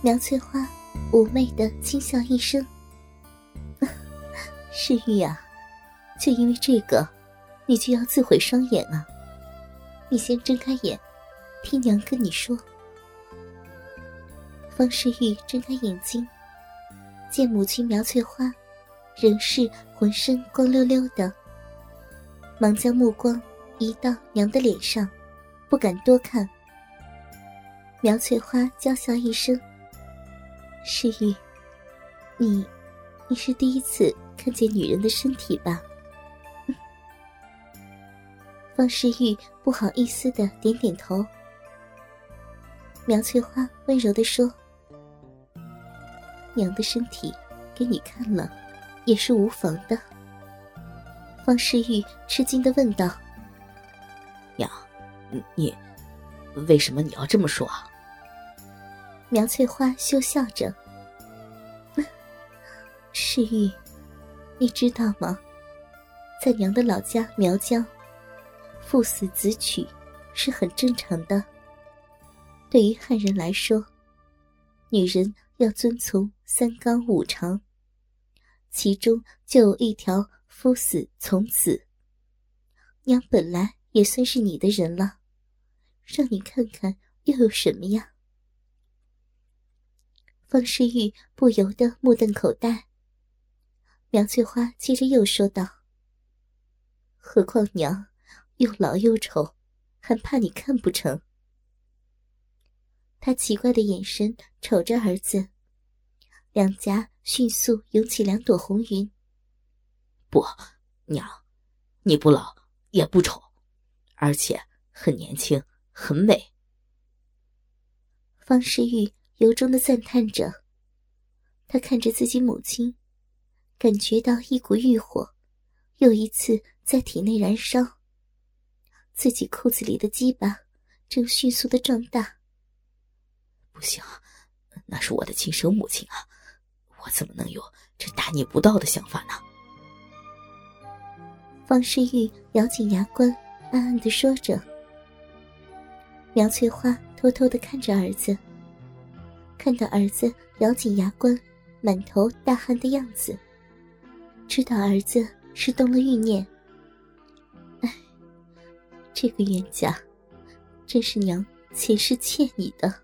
苗翠花妩媚的轻笑一声：“ 世玉啊，就因为这个，你就要自毁双眼啊？你先睁开眼，听娘跟你说。”方世玉睁开眼睛，见母亲苗翠花仍是浑身光溜溜的，忙将目光移到娘的脸上，不敢多看。苗翠花娇笑一声。诗玉，你，你是第一次看见女人的身体吧？方世玉不好意思的点点头。苗翠花温柔的说：“娘的身体给你看了，也是无妨的。”方世玉吃惊的问道：“娘，你，为什么你要这么说啊？”苗翠花羞笑着：“ 世玉，你知道吗？在娘的老家苗疆，父死子娶是很正常的。对于汉人来说，女人要遵从三纲五常，其中就有一条夫死从子。娘本来也算是你的人了，让你看看又有什么呀？”方世玉不由得目瞪口呆。苗翠花接着又说道：“何况娘又老又丑，还怕你看不成？”他奇怪的眼神瞅着儿子，两颊迅速涌起两朵红云。“不，娘，你不老也不丑，而且很年轻，很美。”方世玉。由衷的赞叹着，他看着自己母亲，感觉到一股欲火又一次在体内燃烧。自己裤子里的鸡巴正迅速的壮大。不行，那是我的亲生母亲啊，我怎么能有这大逆不道的想法呢？方世玉咬紧牙关，暗暗的说着。苗翠花偷偷的看着儿子。看到儿子咬紧牙关、满头大汗的样子，知道儿子是动了欲念。哎，这个冤家，真是娘前世欠你的。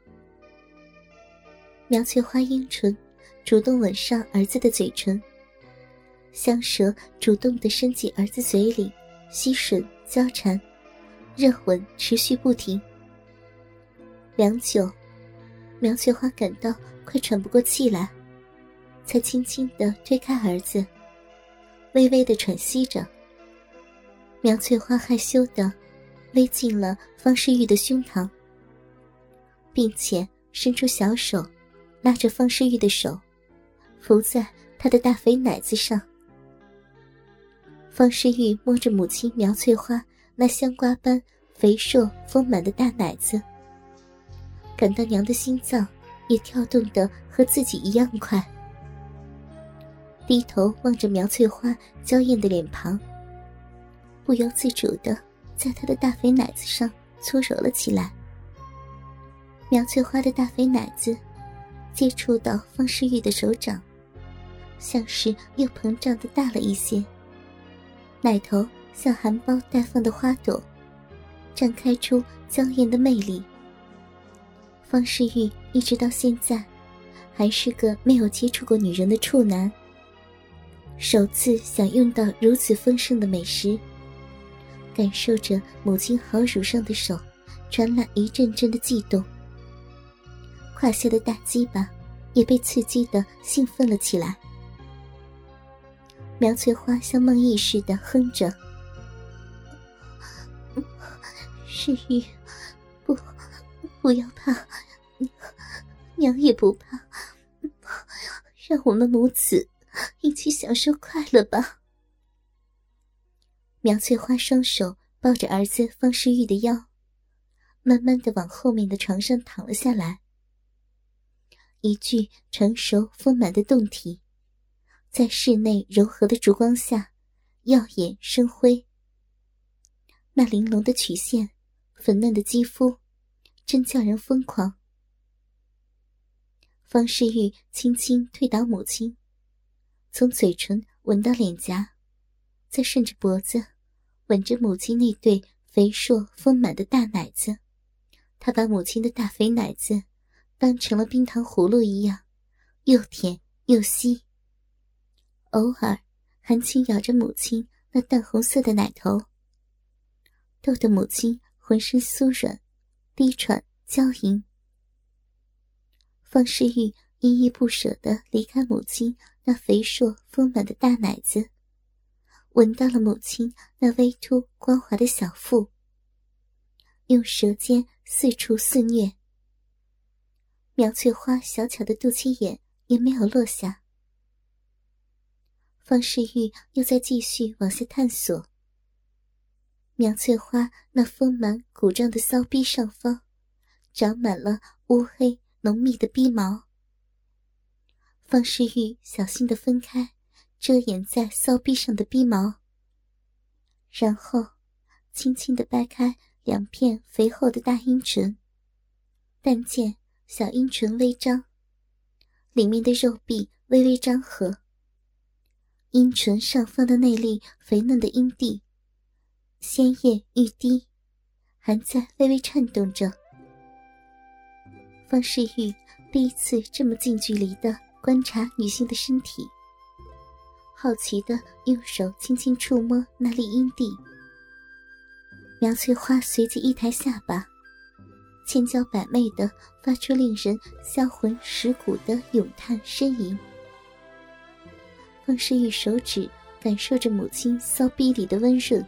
苗翠花樱唇主动吻上儿子的嘴唇，香舌主动的伸进儿子嘴里，吸吮交缠，热吻持续不停。良久。苗翠花感到快喘不过气来，才轻轻的推开儿子，微微的喘息着。苗翠花害羞的勒进了方世玉的胸膛，并且伸出小手，拉着方世玉的手，伏在他的大肥奶子上。方世玉摸着母亲苗翠花那香瓜般肥硕丰满的大奶子。感到娘的心脏也跳动的和自己一样快，低头望着苗翠花娇艳的脸庞，不由自主的在她的大肥奶子上搓揉了起来。苗翠花的大肥奶子接触到方世玉的手掌，像是又膨胀的大了一些，奶头像含苞待放的花朵，绽开出娇艳的魅力。方世玉一直到现在，还是个没有接触过女人的处男。首次享用到如此丰盛的美食，感受着母亲好乳上的手，传来一阵阵的悸动。胯下的大鸡巴也被刺激的兴奋了起来。苗翠花像梦呓似的哼着：“世玉，不。”不要怕，娘也不怕。让我们母子一起享受快乐吧。苗翠花双手抱着儿子方世玉的腰，慢慢的往后面的床上躺了下来。一具成熟丰满的胴体，在室内柔和的烛光下，耀眼生辉。那玲珑的曲线，粉嫩的肌肤。真叫人疯狂。方世玉轻轻推倒母亲，从嘴唇吻到脸颊，再顺着脖子吻着母亲那对肥硕丰满的大奶子。他把母亲的大肥奶子当成了冰糖葫芦一样，又甜又吸，偶尔还轻咬着母亲那淡红色的奶头，逗得母亲浑身酥软、低喘、娇吟。方世玉依依不舍地离开母亲那肥硕丰满的大奶子，闻到了母亲那微凸光滑的小腹，用舌尖。四处肆虐，苗翠花小巧的肚脐眼也没有落下。方世玉又在继续往下探索。苗翠花那丰满鼓胀的骚逼上方，长满了乌黑浓密的逼毛。方世玉小心的分开遮掩在骚逼上的逼毛，然后轻轻的掰开。两片肥厚的大阴唇，但见小阴唇微张，里面的肉壁微微张合。阴唇上方的内粒肥嫩的阴蒂，鲜艳欲滴，还在微微颤动着。方世玉第一次这么近距离的观察女性的身体，好奇的用手轻轻触摸那粒阴蒂。苗翠花随即一抬下巴，千娇百媚的发出令人销魂蚀骨的咏叹呻吟。方世玉手指感受着母亲骚逼里的温润，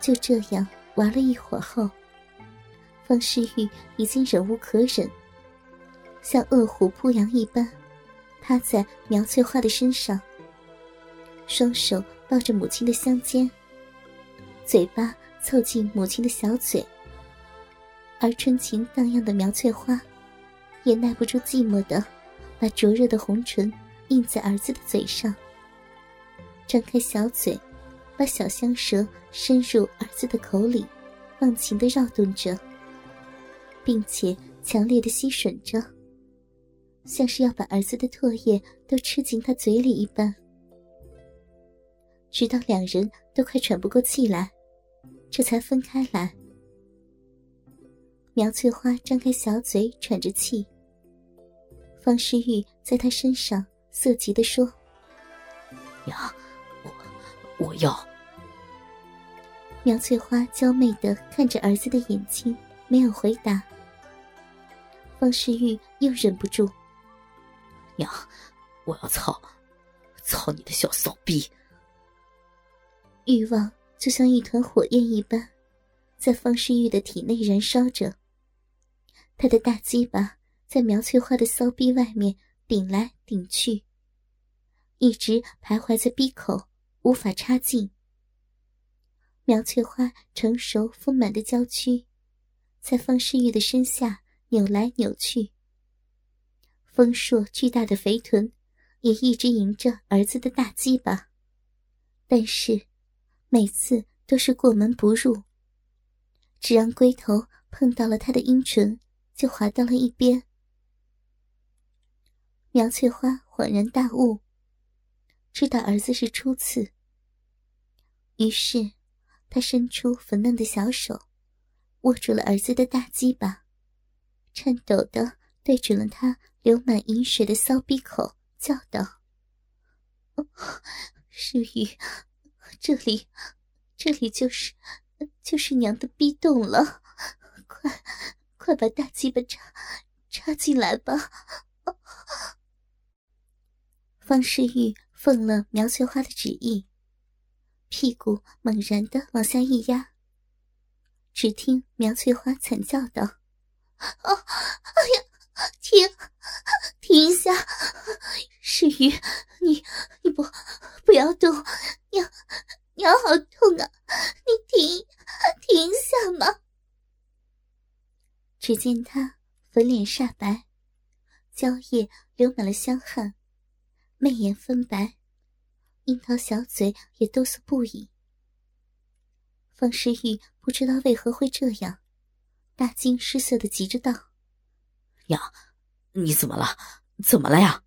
就这样玩了一会儿后，方世玉已经忍无可忍，像饿虎扑羊一般，趴在苗翠花的身上，双手抱着母亲的香肩，嘴巴。凑近母亲的小嘴，而春情荡漾的苗翠花，也耐不住寂寞的，把灼热的红唇印在儿子的嘴上，张开小嘴，把小香舌伸入儿子的口里，忘情的绕动着，并且强烈的吸吮着，像是要把儿子的唾液都吃进他嘴里一般，直到两人都快喘不过气来。这才分开来。苗翠花张开小嘴，喘着气。方世玉在她身上色急的说：“娘，我我要。”苗翠花娇媚的看着儿子的眼睛，没有回答。方世玉又忍不住：“娘，我要操，操你的小骚逼！”欲望。就像一团火焰一般，在方世玉的体内燃烧着。他的大鸡巴在苗翠花的骚逼外面顶来顶去，一直徘徊在逼口，无法插进。苗翠花成熟丰满的娇躯，在方世玉的身下扭来扭去。丰硕巨大的肥臀也一直迎着儿子的大鸡巴，但是。每次都是过门不入，只让龟头碰到了他的阴唇，就滑到了一边。苗翠花恍然大悟，知道儿子是初次，于是她伸出粉嫩的小手，握住了儿子的大鸡巴，颤抖的对准了他流满银水的骚逼口，叫道：“世玉。”这里，这里就是就是娘的逼洞了，快快把大鸡巴插插进来吧！方世玉奉了苗翠花的旨意，屁股猛然的往下一压，只听苗翠花惨叫道：“哦，哎呀，停，停一下！世玉，你你不不要动，娘。”娘好痛啊！你停，停下嘛！只见他粉脸煞白，娇液流满了香汗，媚眼分白，樱桃小嘴也哆嗦不已。方世玉不知道为何会这样，大惊失色的急着道：“娘，你怎么了？怎么了呀？